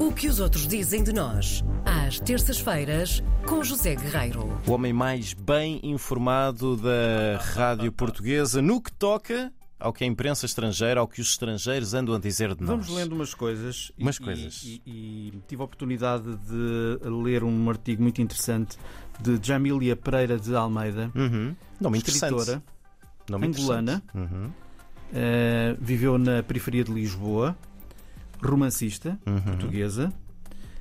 O que os outros dizem de nós, às terças-feiras, com José Guerreiro. O homem mais bem informado da rádio portuguesa no que toca ao que a imprensa estrangeira, ao que os estrangeiros andam a dizer de nós. Vamos lendo umas coisas. e- Umas e- coisas. E, e tive a oportunidade de ler um artigo muito interessante de Jamília Pereira de Almeida, Uhum. Nome interessante. escritora Nome angolana. Uhum. eh, viveu na periferia de Lisboa, romancista Uhum. portuguesa,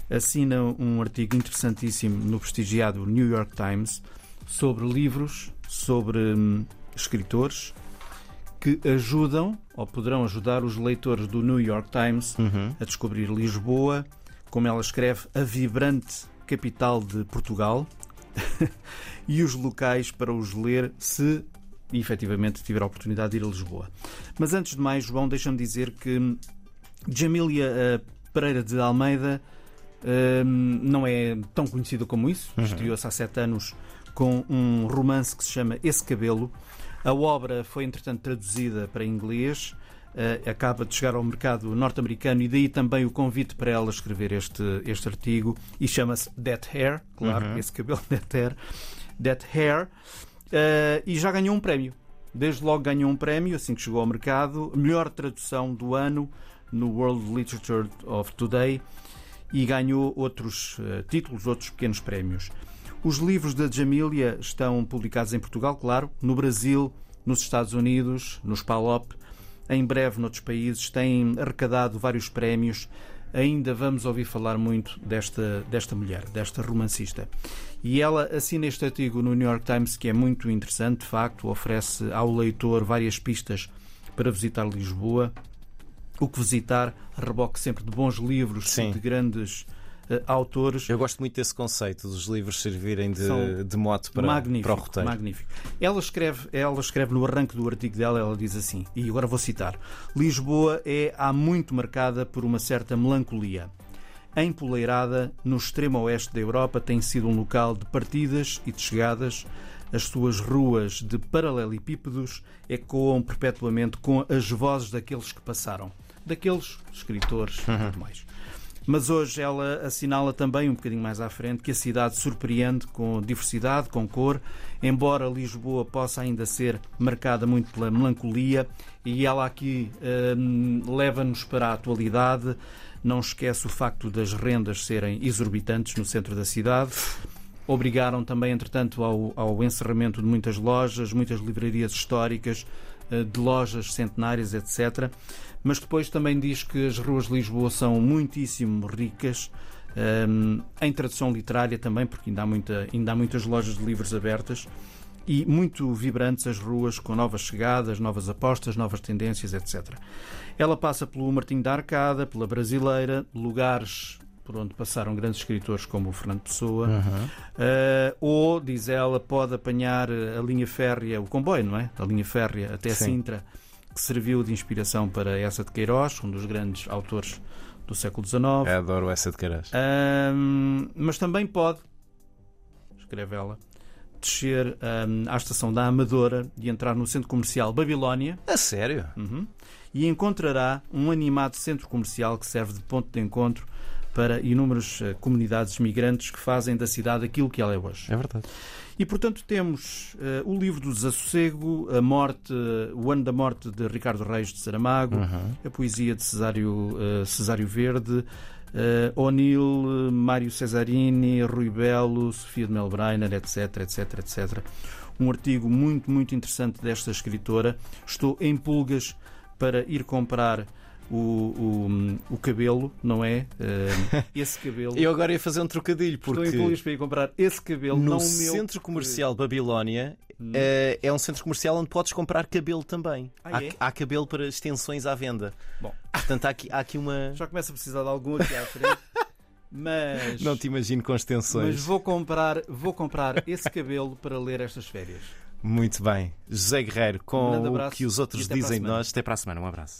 assina um artigo interessantíssimo no prestigiado New York Times sobre livros, sobre hum, escritores que ajudam ou poderão ajudar os leitores do New York Times Uhum. a descobrir Lisboa, como ela escreve, a vibrante capital de Portugal, e os locais para os ler se efetivamente tiver a oportunidade de ir a Lisboa. Mas antes de mais, João, deixa-me dizer que Jamília eh, Pereira de Almeida eh, não é tão conhecida como isso. Uhum. Estreou-se há sete anos com um romance que se chama Esse Cabelo. A obra foi, entretanto, traduzida para inglês. eh, acaba de chegar ao mercado norte-americano e daí também o convite para ela escrever este, este artigo e chama-se That Hair, claro, Uhum. esse cabelo That Hair, That Hair eh, e já ganhou um prémio. Desde logo ganhou um prémio, assim que chegou ao mercado, melhor tradução do ano no World Literature of Today e ganhou outros eh, títulos, outros pequenos prémios. Os livros da Jamília estão publicados em Portugal, claro, no Brasil, nos Estados Unidos, nos PALOP, em breve noutros países, têm arrecadado vários prémios. Ainda vamos ouvir falar muito desta, desta mulher, desta romancista. E ela assina este artigo no New York Times que é muito interessante, de facto, oferece ao leitor várias pistas para visitar Lisboa. O que visitar, reboque sempre de bons livros, Sim. de grandes eh, autores. Eu gosto muito desse conceito dos livros servirem de, São de mote para, magnífico, para o roteiro. magnífico. Ela escreve, ela escreve no arranque do artigo dela, ela diz assim, e agora vou citar: Lisboa é há muito marcada por uma certa melancolia. Empoleirada no extremo oeste da Europa, tem sido um local de partidas e de chegadas. As suas ruas de paralelepípedos ecoam perpetuamente com as vozes daqueles que passaram, daqueles escritores e tudo mais. Mas hoje ela assinala também, um bocadinho mais à frente, que a cidade surpreende com diversidade, com cor, embora Lisboa possa ainda ser marcada muito pela melancolia, e ela aqui hum, leva-nos para a atualidade. Não esquece o facto das rendas serem exorbitantes no centro da cidade. Obrigaram também, entretanto, ao, ao encerramento de muitas lojas, muitas livrarias históricas, de lojas centenárias, etc. Mas depois também diz que as ruas de Lisboa são muitíssimo ricas, ehm, em tradução literária também, porque ainda há, muita, ainda há muitas lojas de livros abertas, e muito vibrantes as ruas, com novas chegadas, novas apostas, novas tendências, etc. Ela passa pelo Martinho da Arcada, pela Brasileira, lugares por onde passaram grandes escritores como o Fernando Pessoa, Uhum. Uh, ou, diz ela, pode apanhar a linha férrea, o comboio, não é? A linha férrea até Sim. Sintra, que serviu de inspiração para essa de Queiroz, um dos grandes autores do século XIX. Adoro essa de Caras. Um, mas também pode, escreve ela, descer um, à estação da Amadora e entrar no centro comercial Babilónia A sério? Uhum. e encontrará um animado centro comercial que serve de ponto de encontro para inúmeras eh, comunidades migrantes que fazem da cidade aquilo que ela é hoje. É verdade. E portanto temos eh, o livro do Desassossego, a morte, eh, o ano da morte de Ricardo Reis de Saramago, Uhum. a poesia de Cesário, eh, Cesário Verde, O'Neill, Mário Cesarini, Rui Belo, Sofia de Melbreiner, etc, etc, etc. Um artigo muito, muito interessante desta escritora. Estou em pulgas para ir comprar o, o, o cabelo, não é? Eh, esse cabelo. Eu agora ia fazer um trocadilho, Estou porque em pulgas para ir comprar esse cabelo, no não o meu. centro comercial Babilónia Hum. eh, é um centro comercial onde podes comprar cabelo também. Ah, há, é? há cabelo para extensões à venda. Bom. Portanto, há aqui, há aqui uma. Já começo a precisar de algum aqui à frente. Mas, Não te imagino com extensões. mas vou comprar, vou comprar esse cabelo para ler estas férias. Muito bem. José Guerreiro, Um com grande o que os outros dizem de nós. Até para a semana. Um abraço.